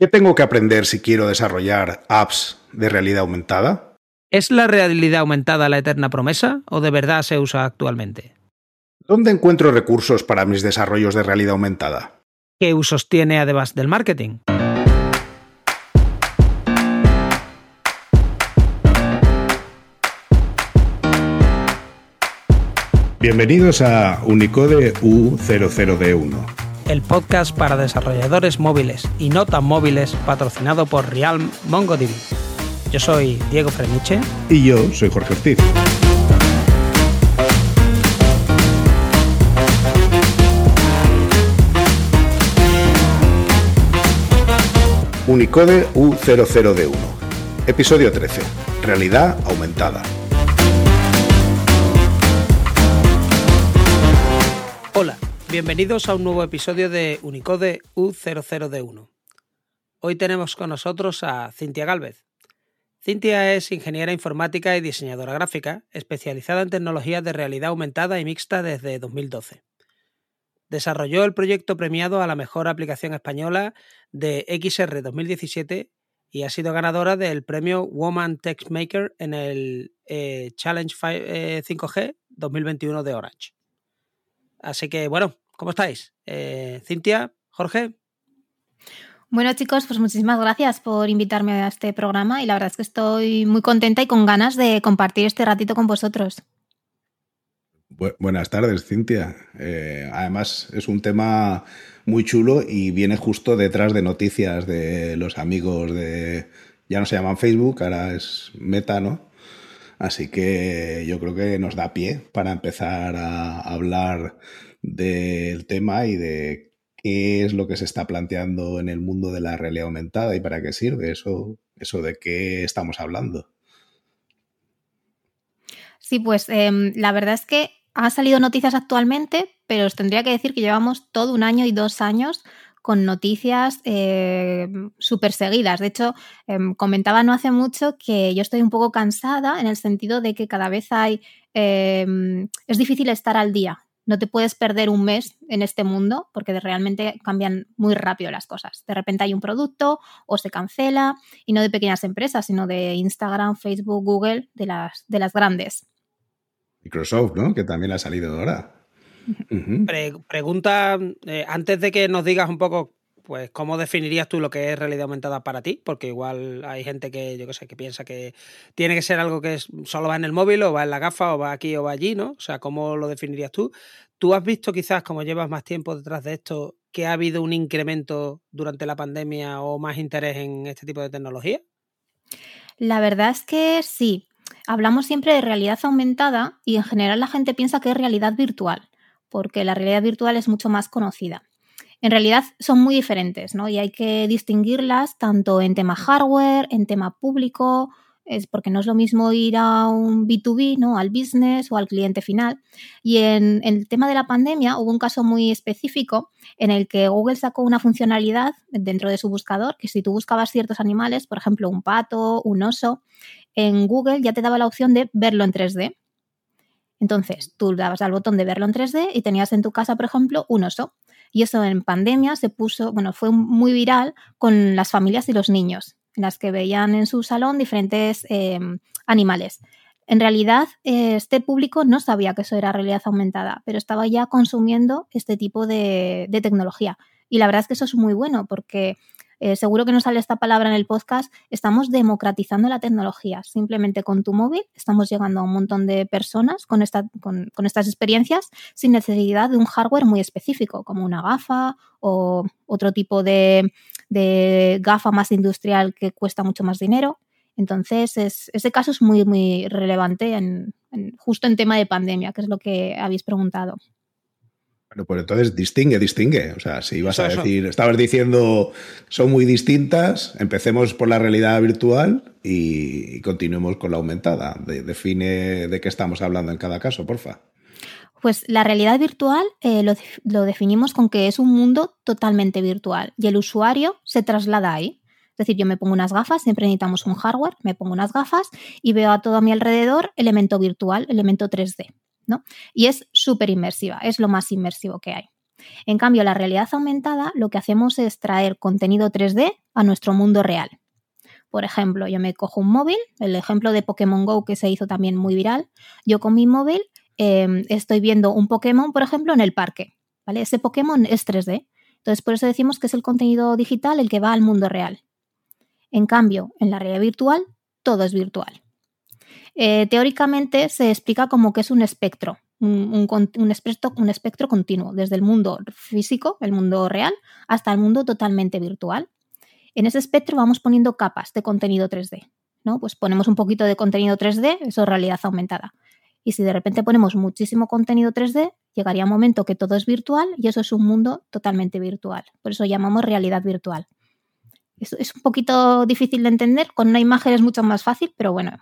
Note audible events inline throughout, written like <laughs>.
¿Qué tengo que aprender si quiero desarrollar apps de realidad aumentada? ¿Es la realidad aumentada la eterna promesa o de verdad se usa actualmente? ¿Dónde encuentro recursos para mis desarrollos de realidad aumentada? ¿Qué usos tiene además del marketing? Bienvenidos a Unicode U00D1 el podcast para desarrolladores móviles y no tan móviles patrocinado por Realm MongoDB. Yo soy Diego Freniche. Y yo soy Jorge Ortiz. Unicode U00D1. Episodio 13. Realidad aumentada. Bienvenidos a un nuevo episodio de Unicode U00D1. Hoy tenemos con nosotros a Cintia Galvez. Cintia es ingeniera informática y diseñadora gráfica, especializada en tecnologías de realidad aumentada y mixta desde 2012. Desarrolló el proyecto premiado a la mejor aplicación española de XR 2017 y ha sido ganadora del premio Woman Text Maker en el eh, Challenge 5G 2021 eh, de Orange. Así que bueno, ¿cómo estáis? Eh, Cintia, Jorge. Bueno chicos, pues muchísimas gracias por invitarme a este programa y la verdad es que estoy muy contenta y con ganas de compartir este ratito con vosotros. buenas tardes, Cintia. Eh, además es un tema muy chulo y viene justo detrás de noticias de los amigos de, ya no se llaman Facebook, ahora es Meta, ¿no? Así que yo creo que nos da pie para empezar a hablar del tema y de qué es lo que se está planteando en el mundo de la realidad aumentada y para qué sirve eso, eso de qué estamos hablando. Sí, pues em, la verdad es que han salido noticias actualmente, pero os tendría que decir que llevamos todo un año y dos años con noticias eh, súper seguidas. De hecho, em, comentaba no hace mucho que yo estoy un poco cansada en el sentido de que cada vez hay... Em, es difícil estar al día. No te puedes perder un mes en este mundo porque realmente cambian muy rápido las cosas. De repente hay un producto o se cancela y no de pequeñas empresas, sino de Instagram, Facebook, Google, de las, de las grandes. Microsoft, ¿no? Que también ha salido ahora pregunta, eh, antes de que nos digas un poco, pues, ¿cómo definirías tú lo que es realidad aumentada para ti? Porque igual hay gente que, yo qué sé, que piensa que tiene que ser algo que solo va en el móvil o va en la gafa o va aquí o va allí, ¿no? O sea, ¿cómo lo definirías tú? ¿Tú has visto quizás, como llevas más tiempo detrás de esto, que ha habido un incremento durante la pandemia o más interés en este tipo de tecnología? La verdad es que sí. Hablamos siempre de realidad aumentada y en general la gente piensa que es realidad virtual porque la realidad virtual es mucho más conocida. En realidad son muy diferentes, ¿no? Y hay que distinguirlas tanto en tema hardware, en tema público, es porque no es lo mismo ir a un B2B, ¿no? Al business o al cliente final. Y en, en, el tema de la pandemia hubo un caso muy específico en el que Google sacó una funcionalidad dentro de su buscador que si tú buscabas ciertos animales, por ejemplo, un pato, un oso, en Google ya te daba la opción de verlo en 3D. Entonces, tú dabas al botón de verlo en 3D y tenías en tu casa, por ejemplo, un oso. Y eso en pandemia se puso, bueno, fue muy viral con las familias y los niños, las que veían en su salón diferentes em, animales. En realidad, este público no sabía que eso era realidad aumentada, pero estaba ya consumiendo este tipo de, de tecnología. Y la verdad es que eso es muy bueno porque eh, seguro que no sale esta palabra en el podcast, estamos democratizando la tecnología. Simplemente con tu móvil estamos llegando a un montón de personas con, estas experiencias sin necesidad de un hardware muy específico, como una gafa o otro tipo de, gafa más industrial que cuesta mucho más dinero. Entonces, ese caso es muy, muy relevante en, justo en tema de pandemia, que es lo que habéis preguntado. Bueno, pues entonces distingue, distingue. O sea, si ibas a decir, estabas diciendo, son muy distintas, empecemos por la realidad virtual y, continuemos con la aumentada. define de qué estamos hablando en cada caso, porfa. Pues la realidad virtual eh, lo, lo definimos con que es un mundo totalmente virtual y el usuario se traslada ahí. Es decir, yo me pongo unas gafas, siempre necesitamos un hardware, me pongo unas gafas y veo a todo a mi alrededor elemento virtual, elemento 3D. Y es súper inmersiva, es lo más inmersivo que hay. En cambio, la realidad aumentada lo que hacemos es traer contenido 3D a nuestro mundo real. Por ejemplo, yo me cojo un móvil, el ejemplo de Pokémon Go que se hizo también muy viral. Yo con mi móvil em, estoy viendo un Pokémon, por ejemplo, en el parque. ¿vale? Ese Pokémon es 3D. Entonces, por eso decimos que es el contenido digital el que va al mundo real. En cambio, en la realidad virtual, todo es virtual. Eh, teóricamente se explica como que es un espectro, un, espectro, continuo, desde el mundo físico, el mundo real, hasta el mundo totalmente virtual. En ese espectro vamos poniendo capas de contenido 3D. ¿no? Pues ponemos un poquito de contenido 3D, eso es realidad aumentada. Y si de repente ponemos muchísimo contenido 3D, llegaría un momento que todo es virtual y eso es un mundo totalmente virtual. Por eso llamamos realidad virtual. Es un poquito difícil de entender, con una imagen es mucho más fácil, pero bueno,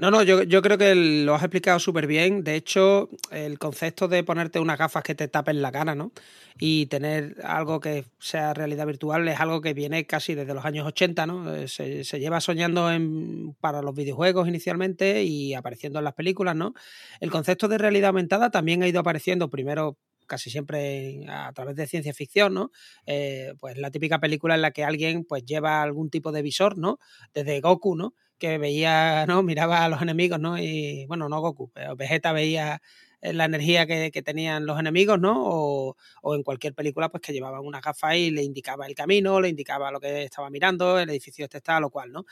no, no, yo, yo, creo que lo has explicado súper bien. De hecho, el concepto de ponerte unas gafas que te tapen la cara, ¿no? Y tener algo que sea realidad virtual es algo que viene casi desde los años 80, ¿no? Eh, se, lleva soñando en, para los videojuegos inicialmente y apareciendo en las películas, ¿no? El concepto de realidad aumentada también ha ido apareciendo primero casi siempre a través de ciencia ficción, ¿no? Eh, pues la típica película en la que alguien pues lleva algún tipo de visor, ¿no? Desde Goku, ¿no? Que veía, ¿no? Miraba a los enemigos, ¿no? Y bueno, no Goku, pero Vegeta veía eh, la energía que, tenían los enemigos, ¿no? O, o, en cualquier película, pues que llevaban una gafa y le indicaba el camino, le indicaba lo que estaba mirando, el edificio este está, lo cual, ¿no?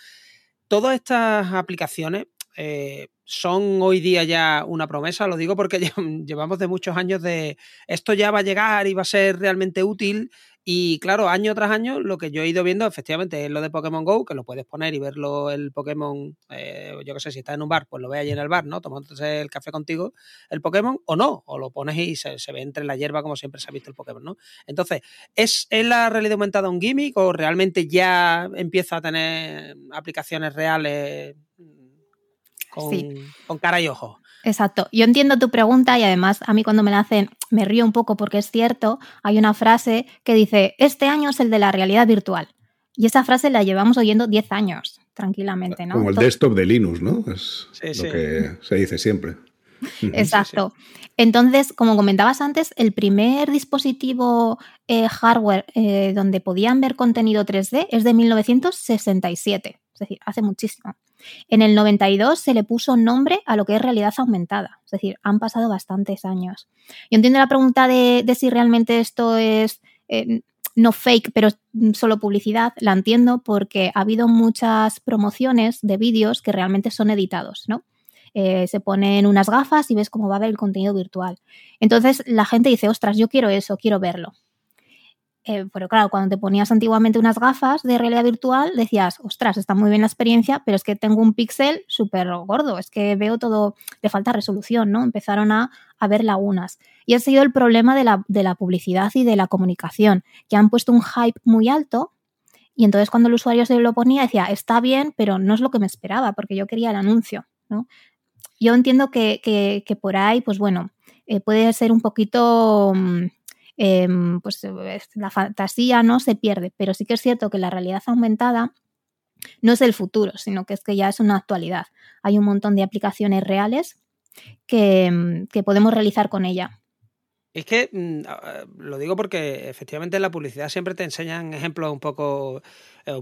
Todas estas aplicaciones eh, son hoy día ya una promesa, lo digo porque <laughs> llevamos de muchos años de esto ya va a llegar y va a ser realmente útil. Y claro, año tras año, lo que yo he ido viendo efectivamente es lo de Pokémon Go, que lo puedes poner y verlo el Pokémon, eh, yo qué sé, si estás en un bar, pues lo ve allí en el bar, ¿no? Tomándose el café contigo, el Pokémon, o no, o lo pones y se, ve entre la hierba como siempre se ha visto el Pokémon, ¿no? Entonces, ¿es, ¿es la realidad aumentada un gimmick o realmente ya empieza a tener aplicaciones reales con, cara y ojo. Exacto. Yo entiendo tu pregunta y además a mí cuando me la hacen me río un poco porque es cierto, hay una frase que dice, este año es el de la realidad virtual. Y esa frase la llevamos oyendo 10 años, tranquilamente, ¿no? Como el desktop de Linux, ¿no? Es lo que se dice siempre. Exacto. Entonces, como comentabas antes, el primer dispositivo eh, hardware eh, donde podían ver contenido 3D es de 1967, es decir, hace muchísimo. En el 92 se le puso nombre a lo que es realidad aumentada, es decir, han pasado bastantes años. Yo entiendo la pregunta de, si realmente esto es eh, no fake, pero solo publicidad, la entiendo porque ha habido muchas promociones de vídeos que realmente son editados, ¿no? Eh, se ponen unas gafas y ves cómo va a ver el contenido virtual. Entonces la gente dice, ostras, yo quiero eso, quiero verlo. Eh, pero claro, cuando te ponías antiguamente unas gafas de realidad virtual, decías, ostras, está muy bien la experiencia, pero es que tengo un píxel súper gordo, es que veo todo, le falta resolución, ¿no? Empezaron a, a ver lagunas. Y ha sido el problema de la, de la publicidad y de la comunicación, que han puesto un hype muy alto y entonces cuando el usuario se lo ponía decía, está bien, pero no es lo que me esperaba, porque yo quería el anuncio, ¿no? Yo entiendo que, que, por ahí, pues bueno, eh, puede ser un poquito... Mm, Em, pues eh, la fantasía no se pierde, pero sí que es cierto que la realidad aumentada no es el futuro, sino que es que ya es una actualidad. Hay un montón de aplicaciones reales que, mm, que podemos realizar con ella. Es que mm, lo digo porque efectivamente en la publicidad siempre te enseñan ejemplos un poco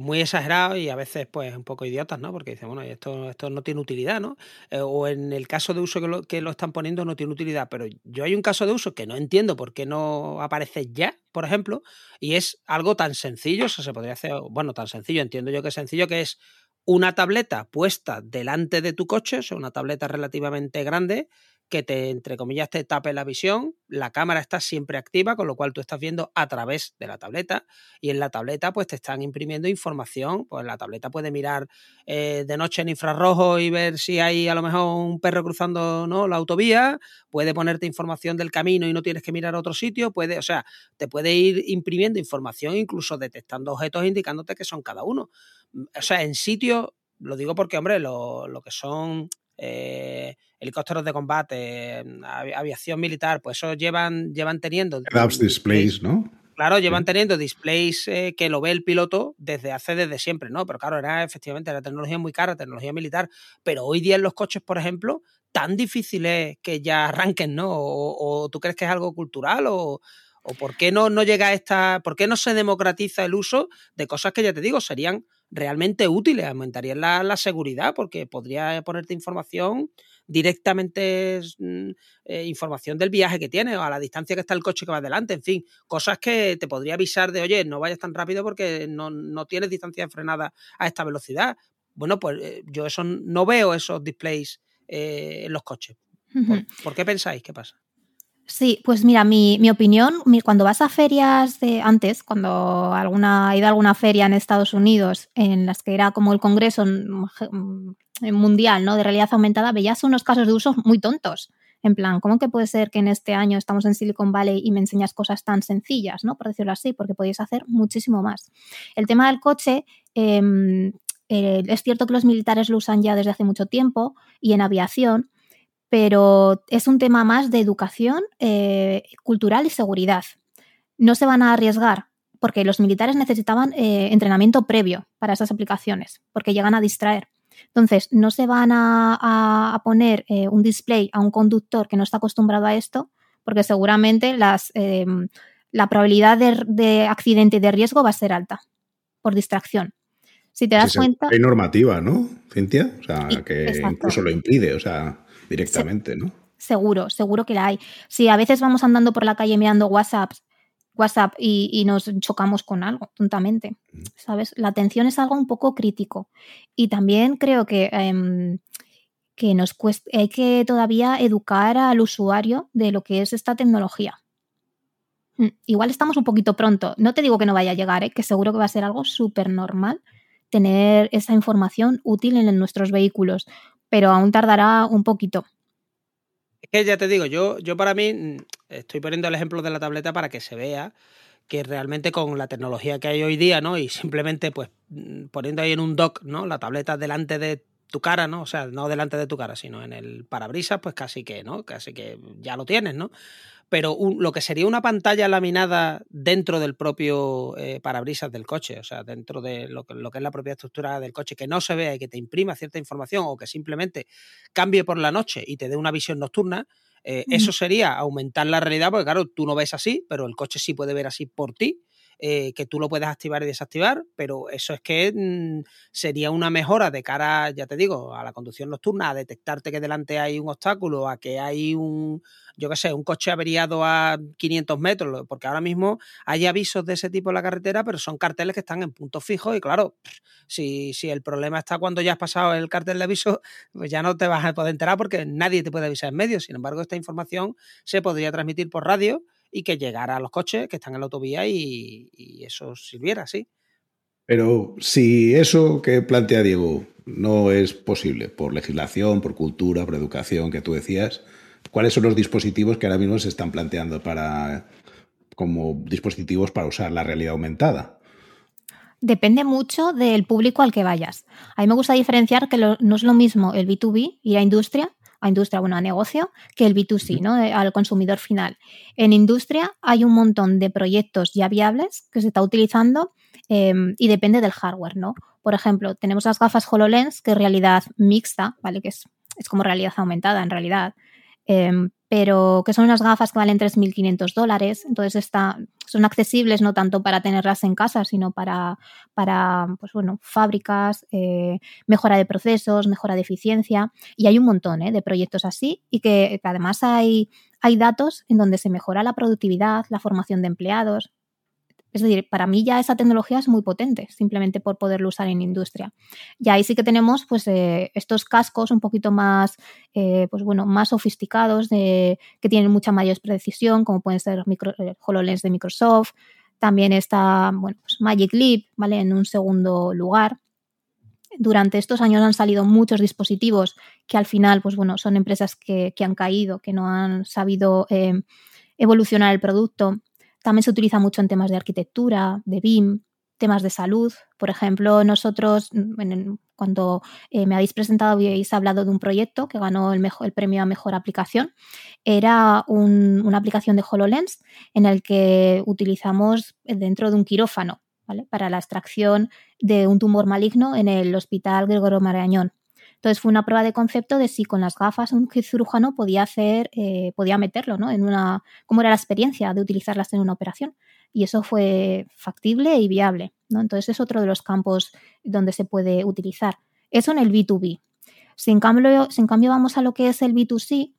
muy exagerados y a veces pues un poco idiotas, ¿no? Porque dicen, bueno, esto, esto no tiene utilidad, ¿no? Eh, o en el caso de uso que lo, que lo están poniendo no tiene utilidad, pero yo hay un caso de uso que no entiendo por qué no aparece ya, por ejemplo, y es algo tan sencillo, o sea, se podría hacer, bueno, tan sencillo, entiendo yo que es sencillo, que es una tableta puesta delante de tu coche, o sea, una tableta relativamente grande, que te, entre comillas, te tape la visión. La cámara está siempre activa, con lo cual tú estás viendo a través de la tableta. Y en la tableta, pues te están imprimiendo información. Pues la tableta puede mirar eh, de noche en infrarrojo y ver si hay a lo mejor un perro cruzando ¿no? la autovía. Puede ponerte información del camino y no tienes que mirar a otro sitio. Puede, o sea, te puede ir imprimiendo información, incluso detectando objetos, indicándote que son cada uno. O sea, en sitio, lo digo porque, hombre, lo, lo que son eh, helicópteros de combate, aviación militar, pues eso llevan, llevan teniendo. displays, ¿no? Claro, llevan teniendo displays eh, que lo ve el piloto desde hace desde siempre, ¿no? Pero claro, era efectivamente la tecnología muy cara, tecnología militar. Pero hoy día en los coches, por ejemplo, tan difícil es que ya arranquen, ¿no? O, tú crees que es algo cultural o, ¿O por qué no, no llega a esta, por qué no se democratiza el uso de cosas que ya te digo serían realmente útiles, aumentarían la, seguridad porque podría ponerte información directamente mm, eh, información del viaje que tienes o a la distancia que está el coche que va adelante, en fin, cosas que te podría avisar de, oye, no vayas tan rápido porque no, no tienes distancia frenada a esta velocidad. Bueno, pues eh, yo eso no veo esos displays eh, en los coches. ¿Por, qué pensáis? ¿Qué pasa? Sí, pues mira, mi, mi opinión, cuando vas a ferias de antes, cuando alguna, he ido a alguna feria en Estados Unidos en las que era como el Congreso Mundial ¿no? de Realidad Aumentada, veías unos casos de uso muy tontos. En plan, ¿cómo que puede ser que en este año estamos en Silicon Valley y me enseñas cosas tan sencillas, ¿no? Por decirlo así, porque podéis hacer muchísimo más. El tema del coche, em, eh, es cierto que los militares lo usan ya desde hace mucho tiempo y en aviación, pero es un tema más de educación eh, cultural y seguridad. No se van a arriesgar porque los militares necesitaban eh, entrenamiento previo para esas aplicaciones, porque llegan a distraer. Entonces, no se van a, poner eh, un display a un conductor que no está acostumbrado a esto, porque seguramente em, la probabilidad de, accidente y de riesgo va a ser alta por distracción. Si te das cuenta. Hay normativa, ¿no, Cintia? O sea, que incluso lo impide, o sea, directamente, ¿no? Seguro, seguro que la hay. Si a veces vamos andando por la calle mirando WhatsApp WhatsApp y, nos chocamos con algo, tontamente. ¿Sabes? La atención es algo un poco crítico. Y también creo que, em, que nos cuesta, hay que todavía educar al usuario de lo que es esta tecnología. Mm, igual estamos un poquito pronto. No te digo que no vaya a llegar, ¿eh? que seguro que va a ser algo súper normal tener esa información útil en nuestros vehículos, pero aún tardará un poquito. Es que ya te digo, yo, yo para mí mm, estoy poniendo el ejemplo de la tableta para que se vea que realmente con la tecnología que hay hoy día, ¿no? Y simplemente pues mm, poniendo ahí en un dock, ¿no? La tableta delante de tu cara, ¿no? O sea, no delante de tu cara, sino en el parabrisas, pues casi que, ¿no? Casi que ya lo tienes, ¿no? Pero lo que sería una pantalla laminada dentro del propio eh, parabrisas del coche, o sea, dentro de lo que, es la propia estructura del coche, que no se vea y que te imprima cierta información o que simplemente cambie por la noche y te dé una visión nocturna, eh, eso sería aumentar la realidad, porque claro, tú no ves así, pero el coche sí puede ver así por ti. Eh, que tú lo puedes activar y desactivar, pero eso es que mm, sería una mejora de cara, ya te digo, a la conducción nocturna, a detectarte que delante hay un obstáculo, a que hay un, yo qué sé, un coche averiado a 500 metros, porque ahora mismo hay avisos de ese tipo en la carretera, pero son carteles que están en puntos fijos y claro, si, si el problema está cuando ya has pasado el cartel de aviso, pues ya no te vas a poder enterar porque nadie te puede avisar en medio. Sin embargo, esta información se podría transmitir por radio y que llegara a los coches que están en la autovía y, y eso sirviera, sí. Pero si eso que plantea Diego no es posible por legislación, por cultura, por educación que tú decías, ¿Cuáles son los dispositivos que ahora mismo se están planteando para como dispositivos para usar la realidad aumentada? Depende mucho del público al que vayas. A mí me gusta diferenciar que no es lo mismo el B2B y la industria, a industria, bueno, a negocio, que el B2C, ¿no? Eh, al consumidor final. En industria hay un montón de proyectos ya viables que se está utilizando em, y depende del hardware, ¿no? Por ejemplo, tenemos las gafas HoloLens, que es realidad mixta, ¿vale? Que es, es como realidad aumentada en realidad. Em, pero que son unas gafas que valen 3.500 dólares, entonces está, son accesibles no tanto para tenerlas en casa, sino para, para pues bueno, fábricas, eh, mejora de procesos, mejora de eficiencia, y hay un montón ¿eh? de proyectos así y que, que además hay, hay datos en donde se mejora la productividad, la formación de empleados, es decir, para mí ya esa tecnología es muy potente, simplemente por poderlo usar en industria. Y ahí sí que tenemos pues, eh, estos cascos un poquito más, eh, pues, bueno, más sofisticados, que tienen mucha mayor precisión, como pueden ser micro, eh, HoloLens de Microsoft. También está bueno, pues Magic Leap, ¿vale? En un segundo lugar. Durante estos años han salido muchos dispositivos que al final, pues bueno, son empresas que, han caído, que no han sabido evolucionar el producto también se utiliza mucho en temas de arquitectura, de BIM, temas de salud. Por ejemplo, nosotros, mm, cuando eh, me habéis presentado, habéis hablado de un proyecto que ganó el, premio a mejor aplicación. Era una aplicación de HoloLens en el que utilizamos dentro de un quirófano para la extracción de un tumor maligno en el Hospital Gregorio Marañón. Entonces fue una prueba de concepto de si con las gafas un cirujano podía hacer, eh, podía meterlo, ¿no? En una, cómo era la experiencia de utilizarlas en una operación. Y eso fue factible y viable, ¿no? Entonces es otro de los campos donde se puede utilizar. Eso en el B2B. Si en cambio, si en cambio vamos a lo que es el B2C,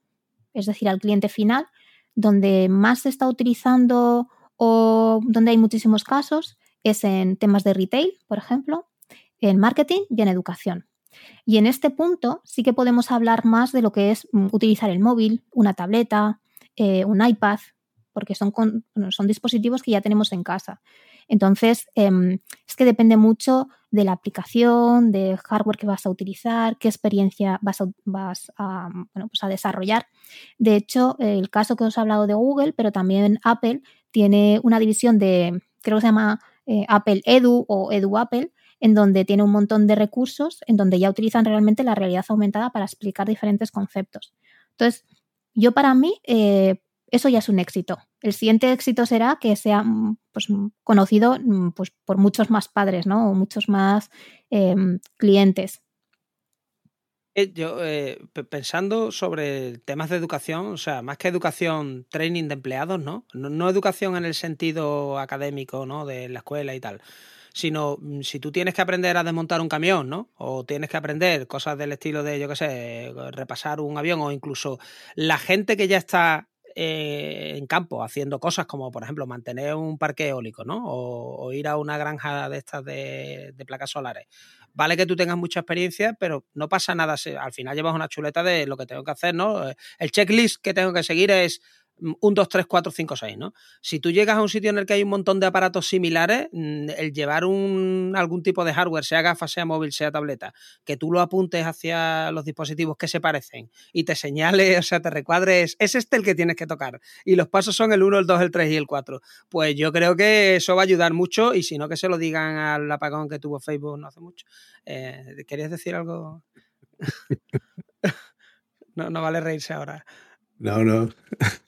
es decir, al cliente final, donde más se está utilizando o donde hay muchísimos casos es en temas de retail, por ejemplo, en marketing y en educación. Y en este punto sí que podemos hablar más de lo que es mm, utilizar el móvil, una tableta, eh, un iPad, porque son, dispositivos que ya tenemos en casa. Entonces, em, es que depende mucho de la aplicación, del hardware que vas a utilizar, qué experiencia vas a, pues a desarrollar. De hecho, el caso que os he hablado de Google, pero también Apple, tiene una división de, creo que se llama eh, Apple Edu o Edu Apple, en donde tiene un montón de recursos, en donde ya utilizan realmente la realidad aumentada para explicar diferentes conceptos. Entonces, yo para mí, eh, eso ya es un éxito. El siguiente éxito será que sea mm, pues, mm, conocido mm, pues, por muchos más padres, ¿no? O muchos más em, clientes. Eh, yo, eh, pensando sobre temas de educación, o sea, más que educación, training de empleados, ¿no? ¿no? No, educación en el sentido académico, ¿no? De la escuela y tal, sino si tú tienes que aprender a desmontar un camión, ¿no? O tienes que aprender cosas del estilo de, yo qué sé, repasar un avión o incluso la gente que ya está eh, en campo haciendo cosas como, por ejemplo, mantener un parque eólico, ¿no? O, ir a una granja de estas de, de, placas solares. Vale que tú tengas mucha experiencia, pero no pasa nada. Al final llevas una chuleta de lo que tengo que hacer, ¿no? El checklist que tengo que seguir es 1, 2, 3, 4, 5, 6, ¿no? Si tú llegas a un sitio en el que hay un montón de aparatos similares, mm, el llevar un, algún tipo de hardware, sea gafa, sea móvil, sea tableta, que tú lo apuntes hacia los dispositivos que se parecen y te señale, <laughs> o sea, te recuadres, es este el que tienes que tocar. Y los pasos son el 1, el 2, el 3 y el 4. Pues yo creo que eso va a ayudar mucho y si no, que se lo digan al apagón que tuvo Facebook no hace mucho. Eh, ¿Querías decir algo? <laughs> no, no vale reírse ahora. No, no. <laughs>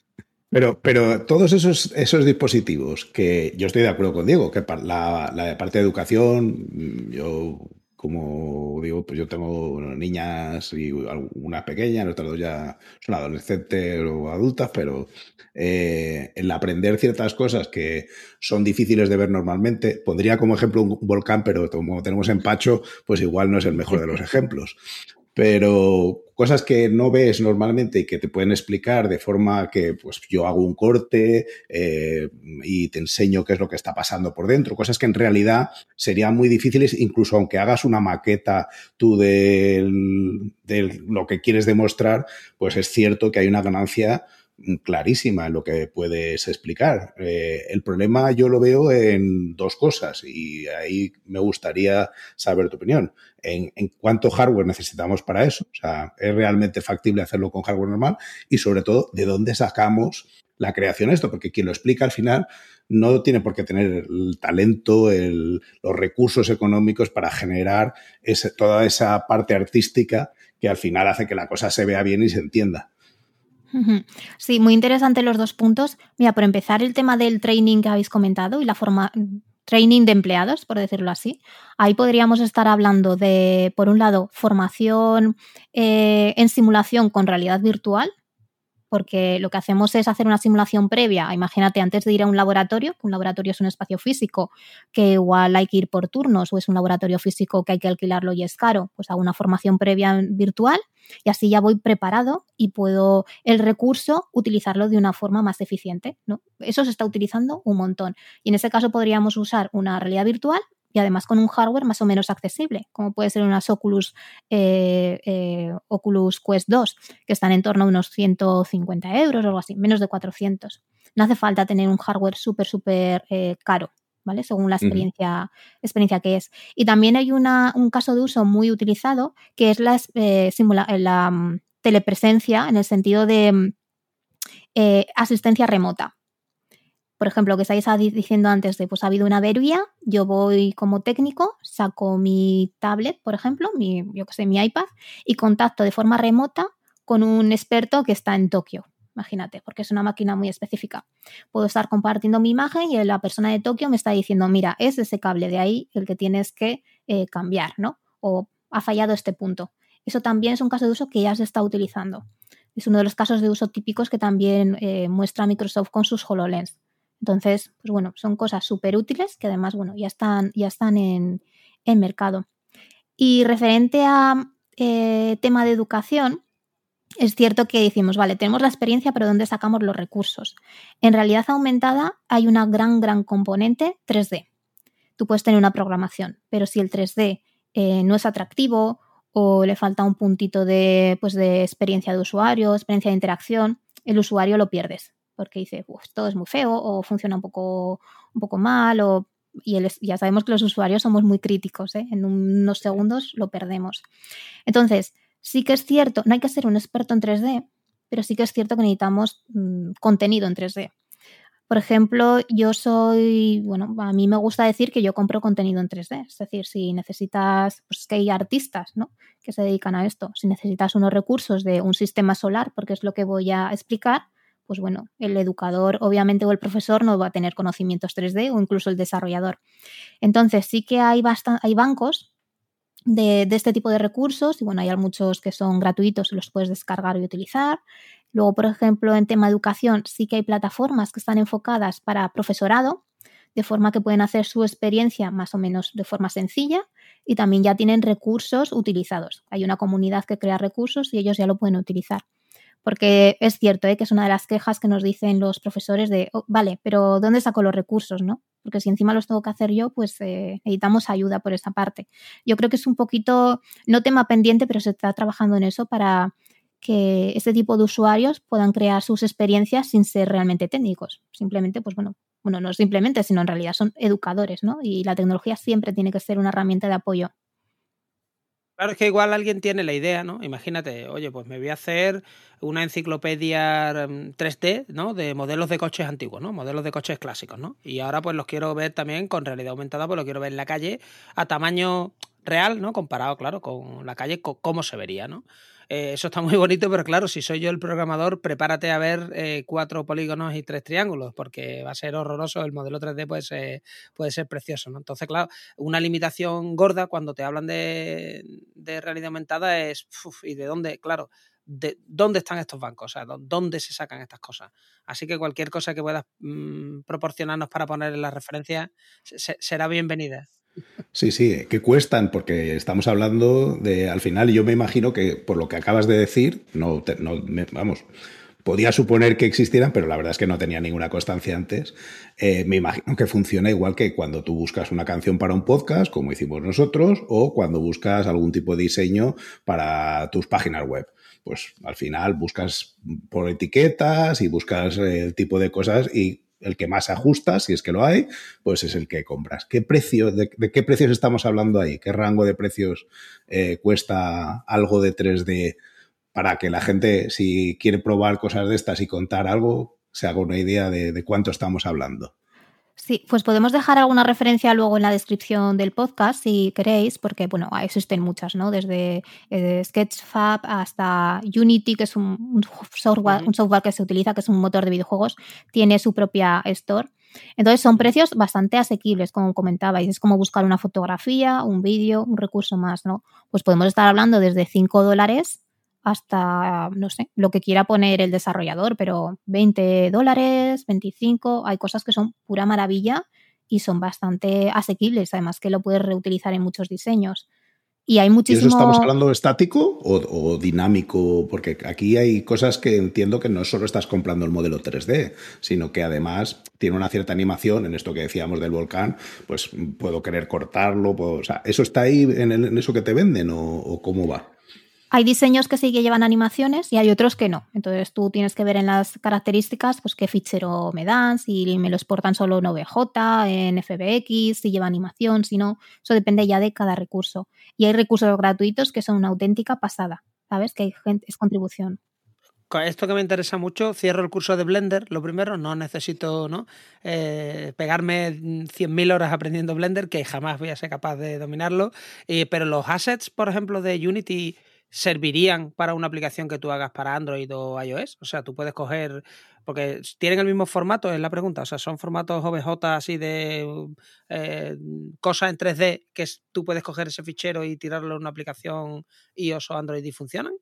Pero, pero todos esos, esos dispositivos que yo estoy de acuerdo con Diego, que la, la parte de educación, mm, yo como digo, pues yo tengo niñas y una pequeña, otras dos ya son adolescentes o adultas, pero eh, el aprender ciertas cosas que son difíciles de ver normalmente, pondría como ejemplo un volcán, pero como tenemos empacho, pues igual no es el mejor de los <laughs> ejemplos. Pero cosas que no ves normalmente y que te pueden explicar de forma que pues yo hago un corte eh, y te enseño qué es lo que está pasando por dentro, cosas que en realidad serían muy difíciles, incluso aunque hagas una maqueta tú de lo que quieres demostrar, pues es cierto que hay una ganancia clarísima en lo que puedes explicar. Eh, el problema yo lo veo en dos cosas y ahí me gustaría saber tu opinión. En, cuánto hardware necesitamos para eso. O sea, ¿es realmente factible hacerlo con hardware normal? Y sobre todo, ¿de dónde sacamos la creación de esto? Porque quien lo explica al final no tiene por qué tener el talento, los recursos económicos para generar toda esa parte artística que al final hace que la cosa se vea bien y se entienda. Sí, muy interesante los dos puntos. Mira, por empezar, el tema del training que habéis comentado y la forma training de empleados, por decirlo así. Ahí podríamos estar hablando de, por un lado, formación eh, en simulación con realidad virtual, porque lo que hacemos es hacer una simulación previa. Imagínate, antes de ir a un laboratorio, que un laboratorio es un espacio físico, que igual hay que ir por turnos, o es un laboratorio físico que hay que alquilarlo y es caro, pues hago una formación previa virtual y así ya voy preparado y puedo el recurso utilizarlo de una forma más eficiente. ¿no? Eso se está utilizando un montón. Y en ese caso podríamos usar una realidad virtual y además con un hardware más o menos accesible, como puede ser unas Oculus, eh, eh, Oculus Quest 2, que están en torno a unos 150 euros o algo así, menos de 400. No hace falta tener un hardware súper, súper eh, caro. ¿Vale? Según la experiencia, experiencia que es. Y también hay una, un caso de uso muy utilizado que es la, la mm, telepresencia en el sentido de mm, asistencia remota por ejemplo, que estáis diciendo antes de, pues ha habido una avería, yo voy como técnico, saco mi tablet, por ejemplo, mi, yo que sé, mi iPad, y contacto de forma remota con un experto que está en Tokio. Imagínate, porque es una máquina muy específica. Puedo estar compartiendo mi imagen y la persona de Tokio me está diciendo, mira, es ese cable de ahí el que tienes que eh, cambiar, ¿no? O ha fallado este punto. eso también es un caso de uso que ya se está utilizando. Es uno de los casos de uso típicos que también eh, muestra Microsoft con sus HoloLens. Entonces, pues bueno, son cosas súper útiles que además, bueno, ya están, ya están en, mercado. Y referente a eh, tema de educación, es cierto que decimos, vale, tenemos la experiencia, pero ¿dónde sacamos los recursos? En realidad aumentada hay una gran, gran componente 3D. Tú puedes tener una programación, pero si el 3D eh, no es atractivo o le falta un puntito de, pues, de experiencia de usuario, experiencia de interacción, el usuario lo pierdes porque dice, todo es muy feo o funciona un poco, un poco mal o y ya sabemos que los usuarios somos muy críticos, ¿eh? en unos segundos lo perdemos. Entonces, sí que es cierto, no hay que ser un experto en 3D, pero sí que es cierto que necesitamos mm, contenido en 3D. Por ejemplo, yo soy, bueno, a mí me gusta decir que yo compro contenido en 3D. Es decir, si necesitas, pues es que hay artistas, ¿no? Que se dedican a esto. Si necesitas unos recursos de un sistema solar, porque es lo que voy a explicar, pues bueno, el educador obviamente o el profesor no va a tener conocimientos 3D o incluso el desarrollador. Entonces sí que hay, hay bancos de, este tipo de recursos y bueno, hay muchos que son gratuitos y los puedes descargar y utilizar. Luego, por ejemplo, en tema de educación sí que hay plataformas que están enfocadas para profesorado, de forma que pueden hacer su experiencia más o menos de forma sencilla y también ya tienen recursos utilizados. Hay una comunidad que crea recursos y ellos ya lo pueden utilizar. Porque es cierto ¿eh? que es una de las quejas que nos dicen los profesores de, oh, vale, pero ¿dónde saco los recursos? ¿no? Porque si encima los tengo que hacer yo, pues eh, necesitamos ayuda por esa parte. Yo creo que es un poquito, no tema pendiente, pero se está trabajando en eso para que este tipo de usuarios puedan crear sus experiencias sin ser realmente técnicos. Simplemente, pues bueno, bueno, no simplemente, sino en realidad son educadores, ¿no? Y la tecnología siempre tiene que ser una herramienta de apoyo. Claro, es que igual alguien tiene la idea, ¿no? Imagínate, oye, pues me voy a hacer una enciclopedia 3D, mm, ¿no? De modelos de coches antiguos, ¿no? Modelos de coches clásicos, ¿no? Y ahora pues los quiero ver también con realidad aumentada, pues los quiero ver en la calle a tamaño real, ¿no? Comparado, claro, con la calle, cómo se vería, ¿no? Eh, eso está muy bonito, pero claro, si soy yo el programador, prepárate a ver eh, cuatro polígonos y tres triángulos, porque va a ser horroroso. El modelo 3D puede ser, puede ser precioso, ¿no? Entonces, claro, una limitación gorda cuando te hablan de, realidad aumentada es, ¿y de dónde? Claro, de dónde están estos bancos, o sea, dónde se sacan estas cosas. Así que cualquier cosa que puedas mm, proporcionarnos para poner en la referencia será bienvenida. Sí, sí, que cuestan, porque estamos hablando de, al final, yo me imagino que por lo que acabas de decir, no, no vamos, podía suponer que existieran, pero la verdad es que no tenía ninguna constancia antes. Eh, me imagino que funciona igual que cuando tú buscas una canción para un podcast, como hicimos nosotros, o cuando buscas algún tipo de diseño para tus páginas web. Pues al final buscas por etiquetas y buscas el tipo de cosas y el que más ajusta, si es que lo hay, pues es el que compras. ¿Qué precio, de, qué precios estamos hablando ahí? ¿Qué rango de precios eh, cuesta algo de 3D para que la gente, si quiere probar cosas de estas y contar algo, se haga una idea de cuánto estamos hablando? Sí, pues podemos dejar alguna referencia luego en la descripción del podcast si queréis, porque bueno, existen muchas, ¿no? Desde eh, Sketchfab hasta Unity, que es un, software, un software que se utiliza, que es un motor de videojuegos, tiene su propia store. Entonces son precios bastante asequibles, como comentabais. Es como buscar una fotografía, un vídeo, un recurso más, ¿no? Pues podemos estar hablando desde 5 dólares hasta, no sé, lo que quiera poner el desarrollador, pero 20 dólares, 25, hay cosas que son pura maravilla y son bastante asequibles, además que lo puedes reutilizar en muchos diseños. Y hay muchísimo... ¿Y eso estamos hablando estático o, dinámico? Porque aquí hay cosas que entiendo que no solo estás comprando el modelo 3D, sino que además tiene una cierta animación en esto que decíamos del volcán, pues puedo querer cortarlo, o sea, ¿eso está ahí en, eso que te venden o cómo va? Hay diseños que sí que llevan animaciones y hay otros que no. Entonces tú tienes que ver en las características pues qué fichero me dan, si me lo exportan solo en OBJ, en FBX, si lleva animación, si no. Eso depende ya de cada recurso. Y hay recursos gratuitos que son una auténtica pasada. ¿Sabes? Que hay gente, es contribución. Esto que me interesa mucho, cierro el curso de Blender. Lo primero, no necesito ¿no? Eh, pegarme 100.000 horas aprendiendo Blender, que jamás voy a ser capaz de dominarlo. Eh, pero los assets, por ejemplo, de Unity servirían para una aplicación que tú hagas para Android o iOS. O sea, tú puedes coger, porque tienen el mismo formato, es la pregunta. O sea, son formatos OBJ así de eh, cosas en 3D que tú puedes coger ese fichero y tirarlo en una aplicación iOS o Android y funcionan.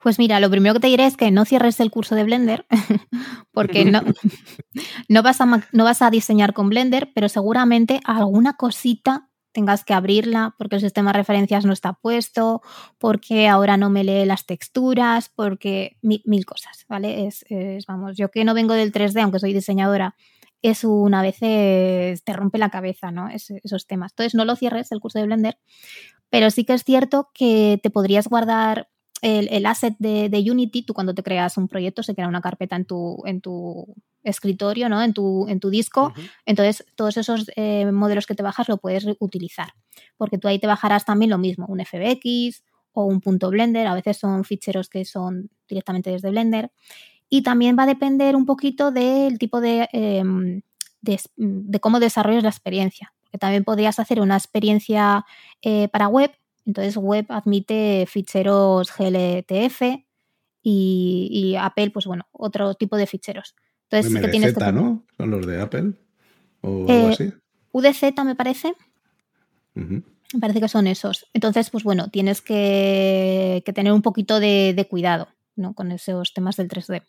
Pues mira, lo primero que te diré es que no cierres el curso de Blender, <laughs> porque no, <laughs> no, vas a, no vas a diseñar con Blender, pero seguramente alguna cosita tengas que abrirla porque el sistema de referencias no está puesto, porque ahora no me lee las texturas, porque mil, cosas, ¿vale? Es, vamos, yo que no vengo del 3D, aunque soy diseñadora, es una vez te rompe la cabeza, ¿no? esos temas. Entonces, no lo cierres el curso de Blender, pero sí que es cierto que te podrías guardar el, asset de, Unity, tú cuando te creas un proyecto se crea una carpeta en tu, en tu escritorio, ¿no? en, tu, en tu disco. Entonces, todos esos eh, modelos que te bajas lo puedes utilizar. Porque tú ahí te bajarás también lo mismo, un FBX o un punto Blender. A veces son ficheros que son directamente desde Blender. Y también va a depender un poquito del tipo de, em, de, cómo desarrolles la experiencia. Porque también podrías hacer una experiencia eh, para web entonces web admite ficheros GLTF y, Apple, pues bueno, otro tipo de ficheros. Entonces, MDZ, tienes ¿no? Son los de Apple o algo eh, así. UDZ me parece. Me parece que son esos. Entonces, pues bueno, tienes que, tener un poquito de, cuidado ¿no? con esos temas del 3D.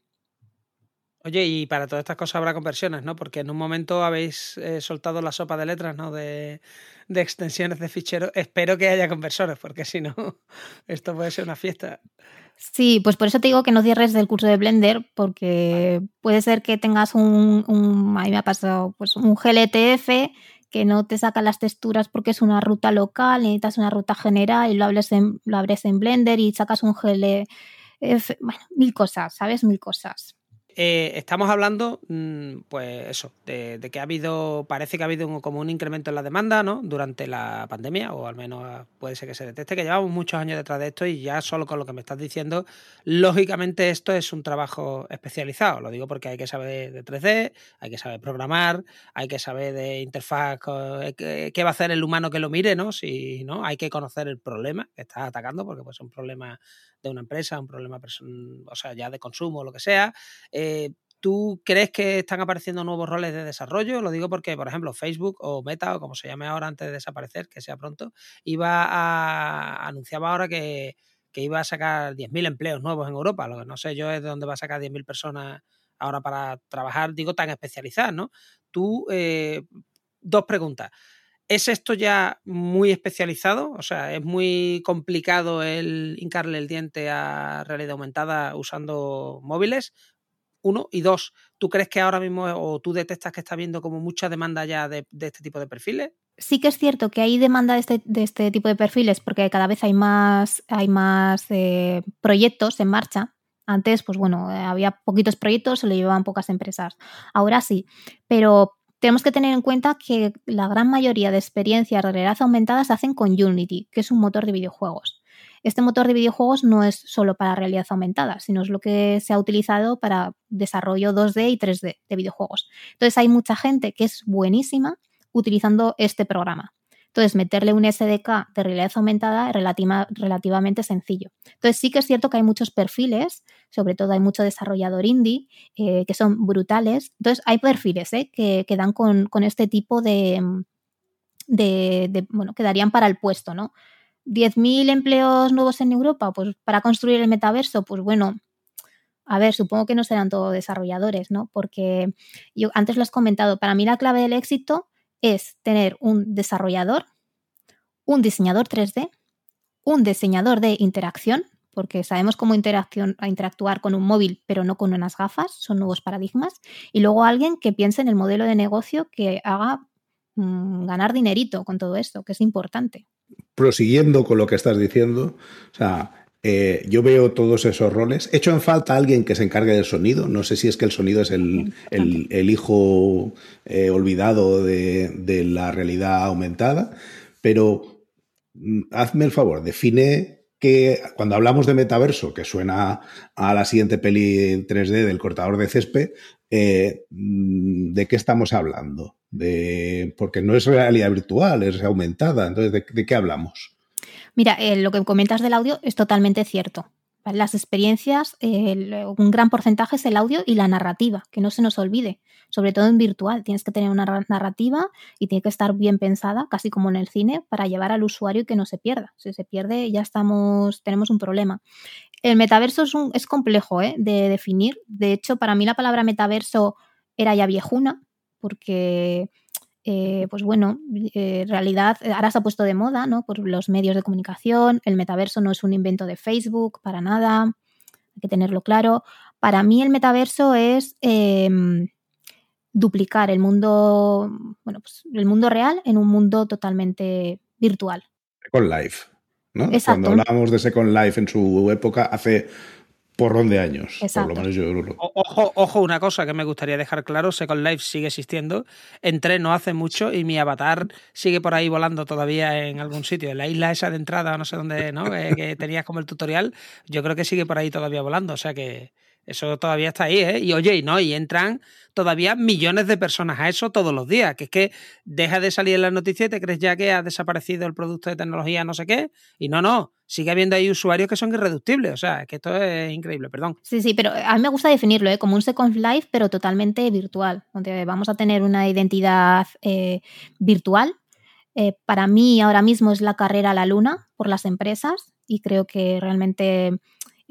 Oye, y para todas estas cosas habrá conversiones, ¿no? Porque en un momento habéis eh, soltado la sopa de letras, ¿no? De, de extensiones de ficheros. Espero que haya conversores, porque si no, <laughs> esto puede ser una fiesta. Sí, pues por eso te digo que no cierres del curso de Blender, porque puede ser que tengas un, un a mí me ha pasado, pues un GLTF que no te saca las texturas porque es una ruta local, necesitas una ruta general y lo, hables en, lo abres en Blender y sacas un GLF, bueno, mil cosas, ¿sabes? Mil cosas. Eh, estamos hablando, mm, pues eso, de, que ha habido, parece que ha habido como un incremento en la demanda, ¿no? Durante la pandemia, o al menos puede ser que se detecte, que llevamos muchos años detrás de esto y ya solo con lo que me estás diciendo, lógicamente esto es un trabajo especializado. Lo digo porque hay que saber de 3D, hay que saber programar, hay que saber de interfaz, eh, qué va a hacer el humano que lo mire, ¿no? Si no, hay que conocer el problema que estás atacando, porque pues es un problema de una empresa, un problema, o sea, ya de consumo, lo que sea. ¿Tú crees que están apareciendo nuevos roles de desarrollo? Lo digo porque, por ejemplo, Facebook o Meta, o como se llame ahora antes de desaparecer, que sea pronto, iba a anunciaba ahora que, iba a sacar 10.000 empleos nuevos en Europa. Lo que no sé yo es de dónde va a sacar 10.000 personas ahora para trabajar, digo, tan especializadas, ¿no? Tú, eh, dos preguntas. ¿Es esto ya muy especializado? O sea, ¿es muy complicado el hincarle el diente a realidad aumentada usando móviles? Uno. Y dos, ¿tú crees que ahora mismo o tú detectas que está habiendo como mucha demanda ya de, este tipo de perfiles? Sí que es cierto que hay demanda de este, este tipo de perfiles porque cada vez hay más, hay más eh, proyectos en marcha. Antes, pues bueno, había poquitos proyectos, se lo llevaban pocas empresas. Ahora sí, pero tenemos que tener en cuenta que la gran mayoría de experiencias de realidad aumentada se hacen con Unity, que es un motor de videojuegos. Este motor de videojuegos no es solo para realidad aumentada, sino es lo que se ha utilizado para desarrollo 2D y 3D de videojuegos. Entonces hay mucha gente que es buenísima utilizando este programa. Entonces, meterle un SDK de realidad aumentada es relativamente sencillo. Entonces, sí que es cierto que hay muchos perfiles, sobre todo hay mucho desarrollador indie, eh, que son brutales. Entonces, hay perfiles eh, que, dan con, este tipo de, de, bueno, que darían para el puesto, ¿no? 10.000 empleos nuevos en Europa, pues para construir el metaverso, pues bueno, a ver, supongo que no serán todos desarrolladores, ¿no? Porque yo antes lo has comentado, para mí la clave del éxito es tener un desarrollador, un diseñador 3D, un diseñador de interacción, porque sabemos cómo interactuar con un móvil, pero no con unas gafas, son nuevos paradigmas, y luego alguien que piense en el modelo de negocio que haga mm, ganar dinerito con todo esto, que es importante. Prosiguiendo con lo que estás diciendo, o sea, eh, yo veo todos esos roles. He hecho en falta alguien que se encargue del sonido. No sé si es que el sonido es el, hijo eh, olvidado de, la realidad aumentada, pero mm, hazme el favor, define que cuando hablamos de metaverso, que suena a la siguiente peli 3D del cortador de césped, eh, mm, ¿de qué estamos hablando? Porque no es realidad virtual, es aumentada. Entonces, de qué hablamos? Mira, eh, lo que comentas del audio es totalmente cierto. Las experiencias, un gran porcentaje es el audio y la narrativa, que no se nos olvide, sobre todo en virtual. Tienes que tener una narrativa y tiene que estar bien pensada, casi como en el cine, para llevar al usuario y que no se pierda. Si se pierde, ya estamos, tenemos un problema. El metaverso es complejo ¿eh? de definir. De hecho, para mí la palabra metaverso era ya viejuna, porque eh, pues bueno, en realidad ahora se ha puesto de moda, ¿no? Por los medios de comunicación, el metaverso no es un invento de Facebook para nada, hay que tenerlo claro. Para mí el metaverso es em, duplicar el mundo, bueno, pues el mundo real en un mundo totalmente virtual. Second Life, ¿no? Cuando hablábamos de Second Life en su época, hace porrón de años. Por lo menos yo Ojo, ojo, una cosa que me gustaría dejar claro, Second Life sigue existiendo. Entré no hace mucho y mi avatar sigue por ahí volando todavía en algún sitio. En la isla esa de entrada, no sé dónde, ¿no? <laughs> que tenías como el tutorial, yo creo que sigue por ahí todavía volando. O sea que eso todavía está ahí, ¿eh? Y oye, y no, y entran todavía millones de personas a eso todos los días, que es que deja de salir en las noticias y te crees ya que ha desaparecido el producto de tecnología no sé qué, y no, no, sigue habiendo ahí usuarios que son irreductibles, o sea, que esto es increíble, perdón. Sí, sí, pero a mí me gusta definirlo ¿eh? como un Second Life, pero totalmente virtual, donde vamos a tener una identidad eh, virtual. Eh, para mí ahora mismo es la carrera a la luna por las empresas y creo que realmente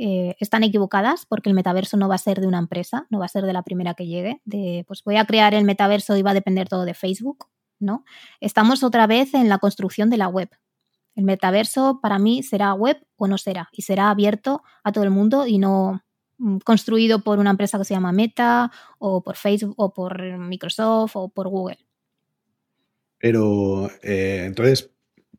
eh, están equivocadas porque el metaverso no va a ser de una empresa, no va a ser de la primera que llegue, de pues voy a crear el metaverso y va a depender todo de Facebook, ¿no? Estamos otra vez en la construcción de la web. El metaverso para mí será web o no será y será abierto a todo el mundo y no mm, construido por una empresa que se llama Meta o por Facebook o por Microsoft o por Google. Pero eh, entonces,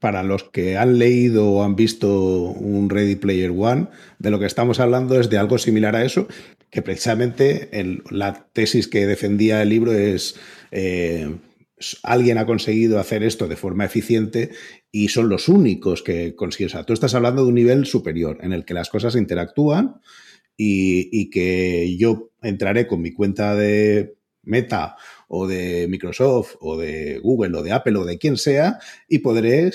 para los que han leído o han visto un Ready Player One, de lo que estamos hablando es de algo similar a eso, que precisamente la tesis que defendía el libro es eh, alguien ha conseguido hacer esto de forma eficiente y son los únicos que consiguen. O sea, tú estás hablando de un nivel superior en el que las cosas interactúan y que yo entraré con mi cuenta de Meta o de Microsoft o de Google o de Apple o de quien sea y podré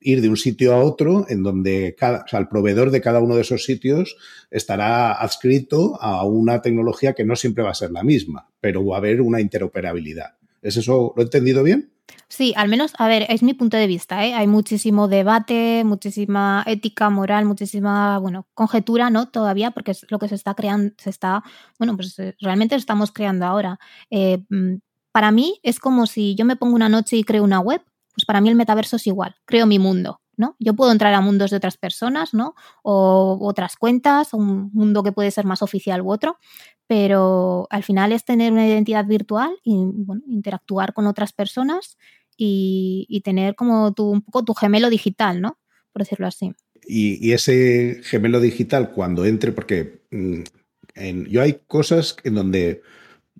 ir de un sitio a otro en donde cada, el proveedor de cada uno de esos sitios estará adscrito a una tecnología que no siempre va a ser la misma, pero va a haber una interoperabilidad. ¿Es eso? ¿Lo he entendido bien? Sí, al menos, a ver, es mi punto de vista, ¿eh? Hay muchísimo debate, muchísima ética, moral, muchísima, bueno, conjetura, ¿no? Todavía, porque es lo que se está creando, se está, bueno, pues eh, realmente lo estamos creando ahora. Eh, mm, para mí es como si yo me pongo una noche y creo una web, pues para mí el metaverso es igual, creo mi mundo. ¿No? Yo puedo entrar a mundos de otras personas, ¿no? O otras cuentas, un mundo que puede ser más oficial u otro, pero al final es tener una identidad virtual y interactuar con otras personas y, tener como tu, un poco tu gemelo digital, ¿no? Por decirlo así. Y, ese gemelo digital cuando entre, porque mm, yo hay cosas en donde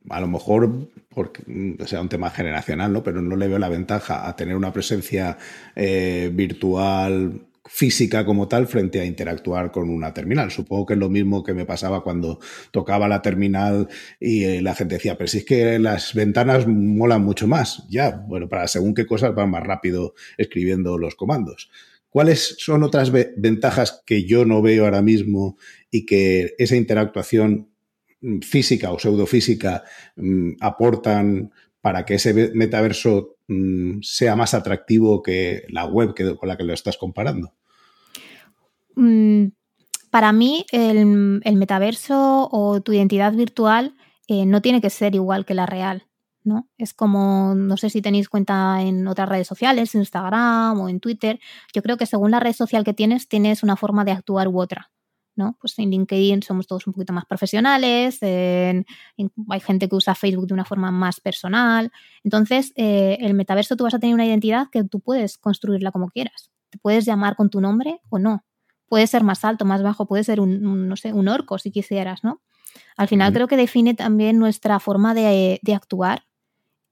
a lo mejor porque mm, sea un tema generacional, ¿no? Pero no le veo la ventaja a tener una presencia eh, virtual física como tal frente a interactuar con una terminal. Supongo que es lo mismo que me pasaba cuando tocaba la terminal y eh, la gente decía, pero si es que las ventanas molan mucho más. Ya, bueno, para según qué cosas van más rápido escribiendo los comandos. ¿Cuáles son otras ventajas que yo no veo ahora mismo y que esa interactuación física o pseudofísica mm, aportan para que ese metaverso mm, sea más atractivo que la web que, con la que lo estás comparando? para mí, el, metaverso o tu identidad virtual eh, no tiene que ser igual que la real. ¿no? Es como, no sé si tenéis cuenta en otras redes sociales, Instagram o en Twitter. Yo creo que según la red social que tienes, tienes una forma de actuar u otra. ¿No? Pues en LinkedIn somos todos un poquito más profesionales, hay gente que usa Facebook de una forma más personal. Entonces, eh, el metaverso tú vas a tener una identidad que tú puedes construirla como quieras. Te puedes llamar con tu nombre o no. Puede ser más alto, más bajo, puede ser un, no sé, un orco si quisieras, ¿no? Al final creo que define también nuestra forma de, actuar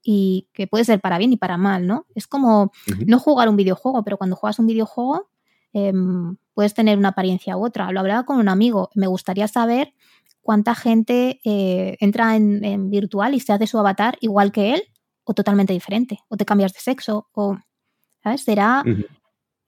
y que puede ser para bien y para mal, ¿no? Es como no jugar un videojuego, pero cuando juegas un videojuego Em, puedes tener una apariencia u otra. Lo hablaba con un amigo. Me gustaría saber cuánta gente eh, entra en, virtual y se hace su avatar igual que él o totalmente diferente. O te cambias de sexo o, ¿sabes? Será...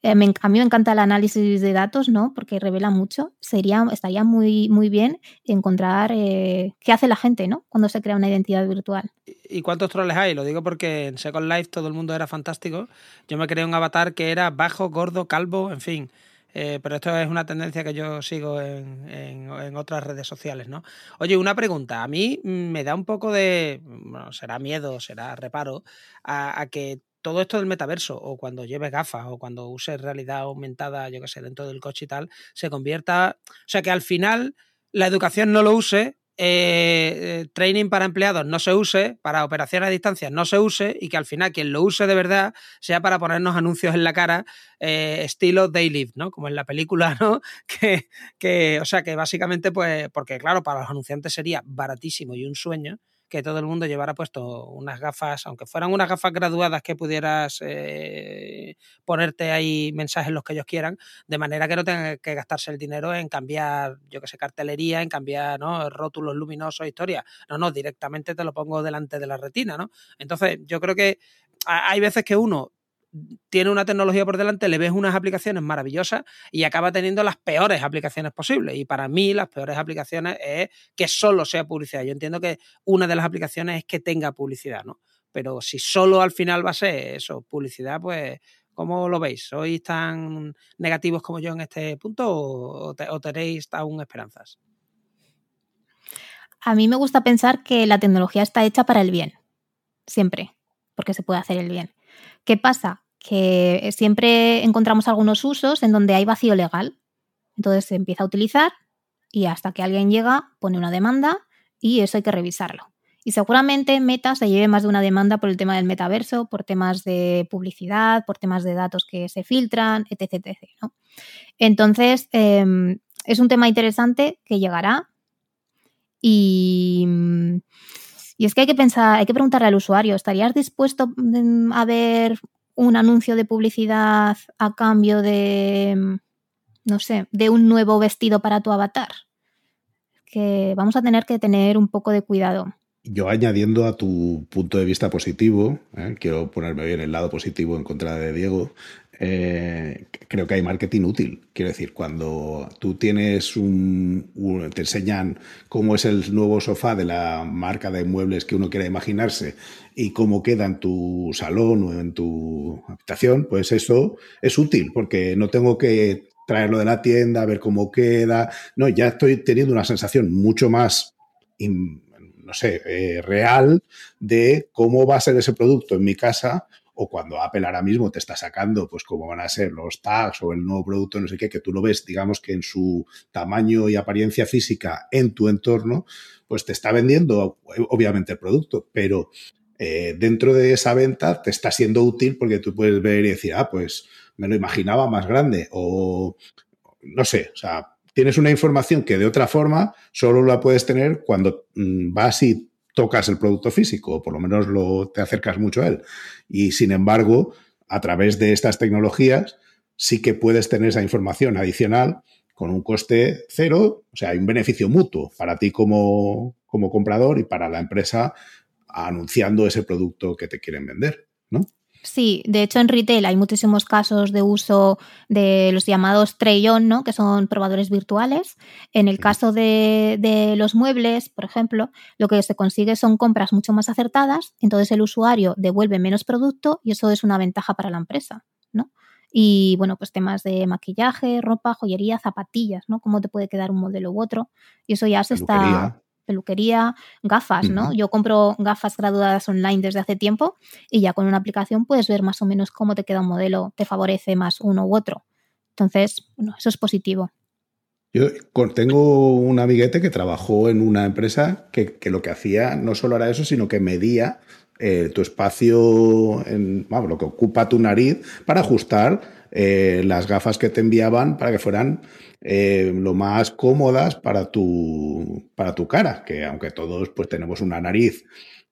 eh, a mí me encanta el análisis de datos, ¿no? Porque revela mucho. Sería, estaría muy, muy bien encontrar eh, qué hace la gente, ¿no? Cuando se crea una identidad virtual. ¿Y cuántos troles hay? Lo digo porque en Second Life todo el mundo era fantástico. Yo me creé un avatar que era bajo, gordo, calvo, en fin. Eh, pero esto es una tendencia que yo sigo en, otras redes sociales, ¿no? Oye, una pregunta. A mí me da un poco de, bueno, será miedo, será reparo, a, que todo esto del metaverso, o cuando lleves gafas, o cuando uses realidad aumentada, yo qué sé, dentro del coche y tal, se convierta, o sea, que al final la educación no lo use eh, training para empleados no se use, para operaciones a distancia no se use y que al final quien lo use de verdad sea para ponernos anuncios en la cara eh, estilo They Live, ¿no? Como en la película, ¿no? <laughs> Que, que, o sea, que básicamente, pues, porque claro, para los anunciantes sería baratísimo y un sueño que todo el mundo llevara puesto unas gafas, aunque fueran unas gafas graduadas que pudieras eh, ponerte ahí mensajes los que ellos quieran, de manera que no tengan que gastarse el dinero en cambiar, yo que sé, cartelería, en cambiar ¿no? rótulos luminosos, historias. No, no, directamente te lo pongo delante de la retina, ¿no? Entonces, yo creo que hay veces que uno tiene una tecnología por delante, le ves unas aplicaciones maravillosas y acaba teniendo las peores aplicaciones posibles. Y para mí las peores aplicaciones es que solo sea publicidad. Yo entiendo que una de las aplicaciones es que tenga publicidad, ¿no? Pero si solo al final va a ser eso, publicidad, pues ¿cómo lo veis? ¿Sois tan negativos como yo en este punto o, o tenéis aún esperanzas? A mí me gusta pensar que la tecnología está hecha para el bien, siempre, porque se puede hacer el bien. ¿Qué pasa? Que siempre encontramos algunos usos en donde hay vacío legal. Entonces se empieza a utilizar y hasta que alguien llega, pone una demanda y eso hay que revisarlo. Y seguramente Meta se lleve más de una demanda por el tema del metaverso, por temas de publicidad, por temas de datos que se filtran, etc. Entonces, em, es un tema interesante que llegará y, y es que hay que pensar, hay que preguntarle al usuario, ¿estarías dispuesto mm, a ver un anuncio de publicidad a cambio de, no sé, de un nuevo vestido para tu avatar. Que vamos a tener que tener un poco de cuidado. Yo añadiendo a tu punto de vista positivo, ¿eh? quiero ponerme bien el lado positivo en contra de Diego, eh, creo que hay marketing útil. Quiero decir, cuando tú tienes un, te enseñan cómo es el nuevo sofá de la marca de muebles que uno quiera imaginarse y cómo queda en tu salón o en tu habitación, pues eso es útil porque no tengo que traerlo de la tienda, ver cómo queda. No, ya estoy teniendo una sensación mucho más, no sé, eh, real de cómo va a ser ese producto en mi casa o cuando Apple ahora mismo te está sacando, pues cómo van a ser los tags o el nuevo producto, no sé qué, que tú lo ves, digamos que en su tamaño y apariencia física en tu entorno, pues te está vendiendo obviamente el producto, pero eh, dentro de esa venta te está siendo útil porque tú puedes ver y decir, ah, pues me lo imaginaba más grande o no sé, o sea, tienes una información que de otra forma solo la puedes tener cuando mm, vas y tocas el producto físico, o por lo menos lo, te acercas mucho a él. Y sin embargo, a través de estas tecnologías, sí que puedes tener esa información adicional con un coste cero, o sea, hay un beneficio mutuo para ti como, como comprador y para la empresa anunciando ese producto que te quieren vender, ¿no? Sí, de hecho en retail hay muchísimos casos de uso de los llamados tray-on, ¿no? que son probadores virtuales. En el caso de, los muebles, por ejemplo, lo que se consigue son compras mucho más acertadas, entonces el usuario devuelve menos producto y eso es una ventaja para la empresa. ¿no? Y bueno, pues temas de maquillaje, ropa, joyería, zapatillas, ¿no? Cómo te puede quedar un modelo u otro. Y eso ya se está peluquería, gafas, ¿no? Yo compro gafas graduadas online desde hace tiempo y ya con una aplicación puedes ver más o menos cómo te queda un modelo, te favorece más uno u otro. Entonces, bueno, eso es positivo. Yo tengo un amiguete que trabajó en una empresa que, lo que hacía no solo era eso, sino que medía eh, tu espacio, en, vamos, lo que ocupa tu nariz para ajustar eh, las gafas que te enviaban para que fueran eh, lo más cómodas para tu, para tu cara, que aunque todos pues tenemos una nariz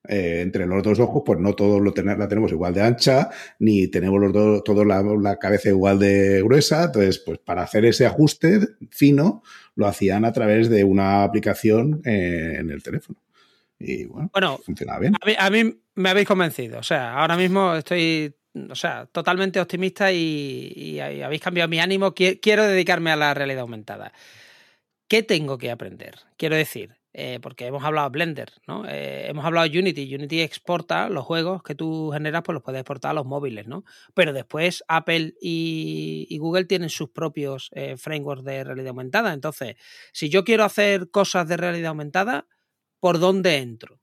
eh, entre los dos ojos, pues no todos lo la tenemos igual de ancha, ni tenemos los dos, todos la, cabeza igual de gruesa. Entonces, pues para hacer ese ajuste fino, lo hacían a través de una aplicación en el teléfono. Y bueno, funcionaba bien. A mí, a mí, me habéis convencido. O sea, ahora mismo estoy o sea, totalmente optimista y, habéis cambiado mi ánimo. Quiero dedicarme a la realidad aumentada. ¿Qué tengo que aprender? Quiero decir, eh, porque hemos hablado de Blender, ¿no? Eh, hemos hablado de Unity. Unity exporta los juegos que tú generas, pues los puedes exportar a los móviles, ¿no? Pero después Apple y, Google tienen sus propios eh, frameworks de realidad aumentada. Entonces, si yo quiero hacer cosas de realidad aumentada, ¿por dónde entro?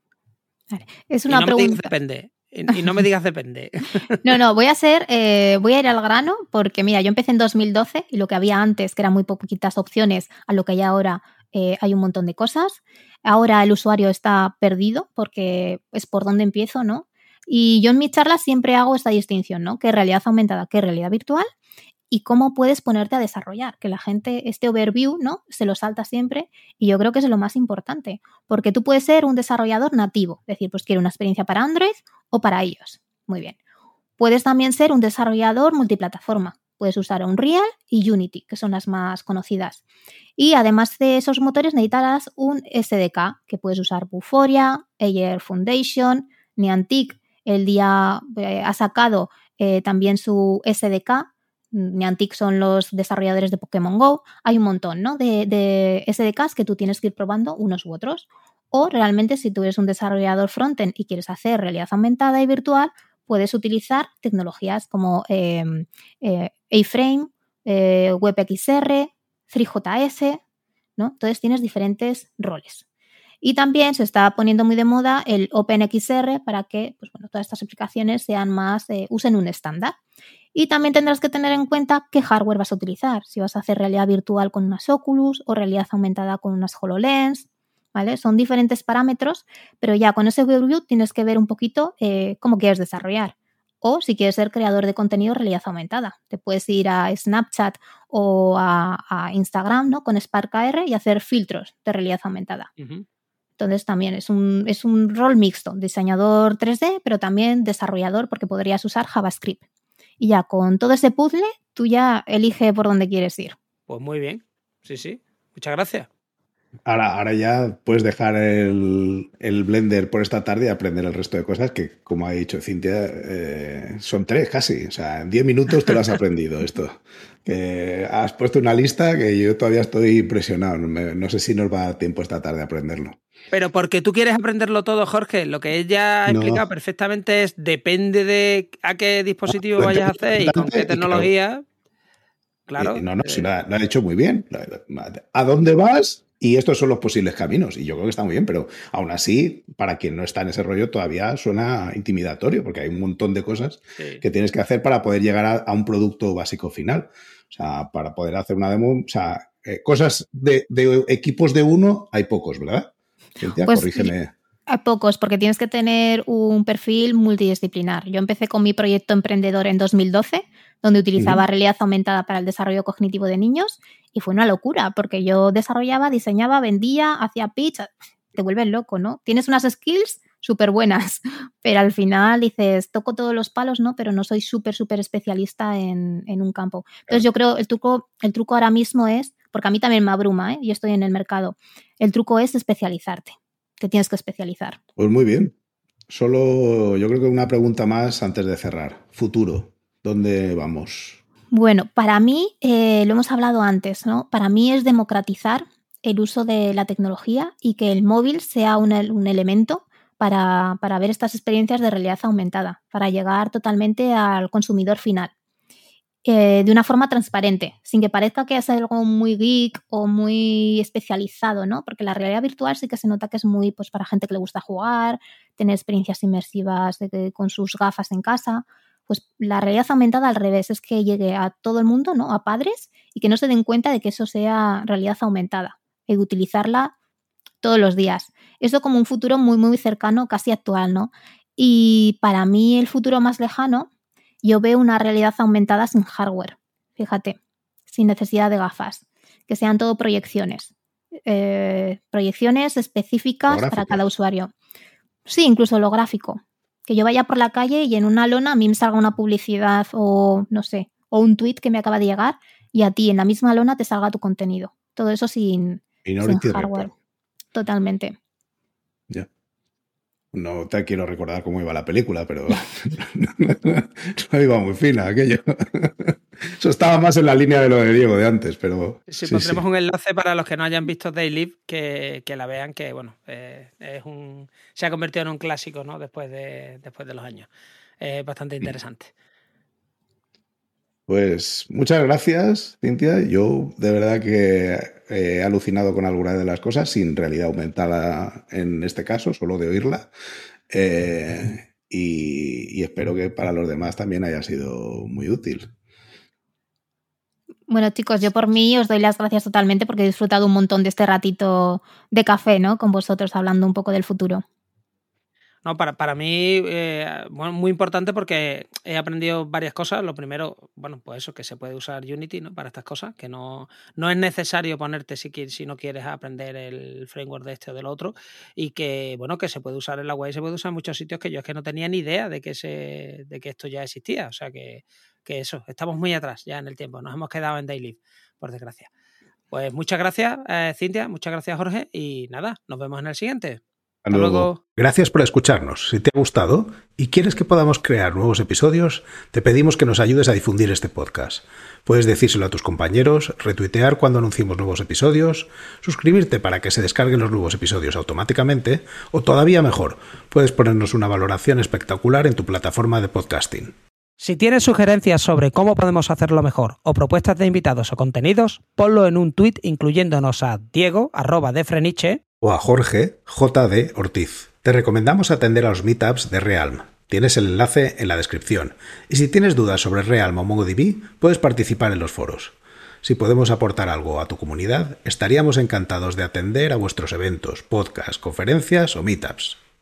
Es una pregunta. depende. Y no me digas depende. <laughs> No, no, voy a ser, voy a ir al grano porque mira, yo empecé en 2012 y lo que había antes, que eran muy poquitas opciones, a lo que hay ahora, eh, hay un montón de cosas. Ahora el usuario está perdido porque es por dónde empiezo, ¿no? Y yo en mis charlas siempre hago esta distinción, ¿no? ¿Qué realidad aumentada? ¿Qué realidad virtual? Y cómo puedes ponerte a desarrollar, que la gente, este overview, ¿no? Se lo salta siempre y yo creo que es lo más importante, porque tú puedes ser un desarrollador nativo, decir, pues quiero una experiencia para Android o para iOS. Muy bien. Puedes también ser un desarrollador multiplataforma, Puedes usar Unreal y Unity, que son las más conocidas. Y además de esos motores necesitarás un SDK, que puedes usar Buforia, Ayer Foundation, Niantic. El día eh, ha sacado eh, también su SDK. Niantic son los desarrolladores de Pokémon Go. Hay un montón ¿no? de, SDKs que tú tienes que ir probando unos u otros. O realmente si tú eres un desarrollador frontend y quieres hacer realidad aumentada y virtual, puedes utilizar tecnologías como em, eh, A-Frame, eh, WebXR, 3JS, ¿no? Entonces tienes diferentes roles. Y también se está poniendo muy de moda el OpenXR para que pues, bueno, todas estas aplicaciones sean más, eh, usen un estándar. Y también tendrás que tener en cuenta qué hardware vas a utilizar. Si vas a hacer realidad virtual con unas Oculus o realidad aumentada con unas HoloLens ¿vale? Son diferentes parámetros, pero ya con ese overview tienes que ver un poquito eh, cómo quieres desarrollar. O si quieres ser creador de contenido realidad aumentada, te puedes ir a Snapchat o a, Instagram ¿no? con Spark AR y hacer filtros de realidad aumentada. Entonces también es un, es un rol mixto, diseñador 3D, pero también desarrollador porque podrías usar JavaScript. Y ya con todo ese puzzle, tú ya elige por dónde quieres ir. Pues muy bien, sí, sí. Muchas gracias. Ahora, ahora ya puedes dejar el, Blender por esta tarde y aprender el resto de cosas que, como ha dicho Cintia, eh, son tres casi. O sea, en diez minutos te lo has <laughs> aprendido esto. Que has puesto una lista que yo todavía estoy impresionado. No sé si nos va a dar tiempo esta tarde a aprenderlo. Pero porque tú quieres aprenderlo todo, Jorge. Lo que ella ha explicado perfectamente es depende de a qué dispositivo vayas a hacer y con qué tecnología. Claro. No, no, si lo ha, lo ha hecho muy bien. ¿A dónde vas? Y estos son los posibles caminos. Y yo creo que está muy bien, pero aún así, para quien no está en ese rollo, todavía suena intimidatorio, porque hay un montón de cosas que tienes que hacer para poder llegar a, un producto básico final. O sea, para poder hacer una demo, o sea, eh, cosas de, equipos de uno hay pocos, ¿verdad? pues, corrígeme. Hay pocos, porque tienes que tener un perfil multidisciplinar. Yo empecé con mi proyecto emprendedor en 2012, donde utilizaba realidad aumentada para el desarrollo cognitivo de niños y fue una locura, porque yo desarrollaba, diseñaba, vendía, hacía pitch, te vuelves loco, ¿no? Tienes unas skills súper buenas, <laughs> pero al final dices, toco todos los palos, ¿no? Pero no soy súper, súper especialista en, un campo. Entonces yo creo el truco, el truco ahora mismo es, porque a mí también me abruma, ¿eh? Y estoy en el mercado, el truco es especializarte, te tienes que especializar. Pues muy bien. Solo yo creo que una pregunta más antes de cerrar. Futuro, ¿dónde vamos? Bueno, para mí, eh, lo hemos hablado antes, ¿no? Para mí es democratizar el uso de la tecnología y que el móvil sea un, elemento para, ver estas experiencias de realidad aumentada, para llegar totalmente al consumidor final. Eh, de una forma transparente, sin que parezca que es algo muy geek o muy especializado, ¿no? Porque la realidad virtual sí que se nota que es muy pues, para gente que le gusta jugar, tener experiencias inmersivas con sus gafas en casa, pues la realidad aumentada al revés, es que llegue a todo el mundo, ¿no? A padres y que no se den cuenta de que eso sea realidad aumentada y utilizarla todos los días. Eso como un futuro muy, muy cercano, casi actual, ¿no? Y para mí el futuro más lejano, yo veo una realidad aumentada sin hardware, fíjate, sin necesidad de gafas, que sean todo proyecciones, eh, proyecciones específicas para cada usuario. Sí, incluso lo gráfico que yo vaya por la calle y en una lona a mí me salga una publicidad o no sé, o un tweet que me acaba de llegar y a ti en la misma lona te salga tu contenido. Todo eso sin, hardware. Totalmente. Ya. No te quiero recordar cómo iba la película, pero <laughs> <laughs> no iba muy fina aquello. Eso estaba más en la línea de lo de Diego de antes, pero. Sí, pondremos un enlace para los que no hayan visto Day Live que, la vean, que bueno, eh, es un, se ha convertido en un clásico, ¿no? Después de, después de los años. Es bastante interesante. Pues muchas gracias, Cintia. Yo de verdad que he alucinado con alguna de las cosas, sin realidad aumentada en este caso, solo de oírla. Eh, y, espero que para los demás también haya sido muy útil. Bueno, chicos, yo por mí os doy las gracias totalmente porque he disfrutado un montón de este ratito de café, ¿no? Con vosotros hablando un poco del futuro. No, para, para mí, eh, bueno, muy importante porque he aprendido varias cosas. Lo primero, bueno, pues eso, que se puede usar Unity ¿no? para estas cosas, que no, no es necesario ponerte si, si no quieres aprender el framework de este o del otro, y que, bueno, que se puede usar en la web se puede usar en muchos sitios que yo es que no tenía ni idea de que, se, de que esto ya existía. O sea que, que eso, estamos muy atrás ya en el tiempo, nos hemos quedado en Daily, por desgracia. Pues muchas gracias, eh, Cintia, muchas gracias, Jorge, y nada, nos vemos en el siguiente. Hasta luego. Gracias por escucharnos. Si te ha gustado y quieres que podamos crear nuevos episodios, te pedimos que nos ayudes a difundir este podcast. Puedes decírselo a tus compañeros, retuitear cuando anunciemos nuevos episodios, suscribirte para que se descarguen los nuevos episodios automáticamente, o todavía mejor, puedes ponernos una valoración espectacular en tu plataforma de podcasting. Si tienes sugerencias sobre cómo podemos hacerlo mejor o propuestas de invitados o contenidos, ponlo en un tuit incluyéndonos a Diego, arroba de Freniche, o a Jorge J.D. Ortiz. Te recomendamos atender a los meetups de Realm. Tienes el enlace en la descripción. Y si tienes dudas sobre Realm o MongoDB, puedes participar en los foros. Si podemos aportar algo a tu comunidad, estaríamos encantados de atender a vuestros eventos, podcasts, conferencias o meetups.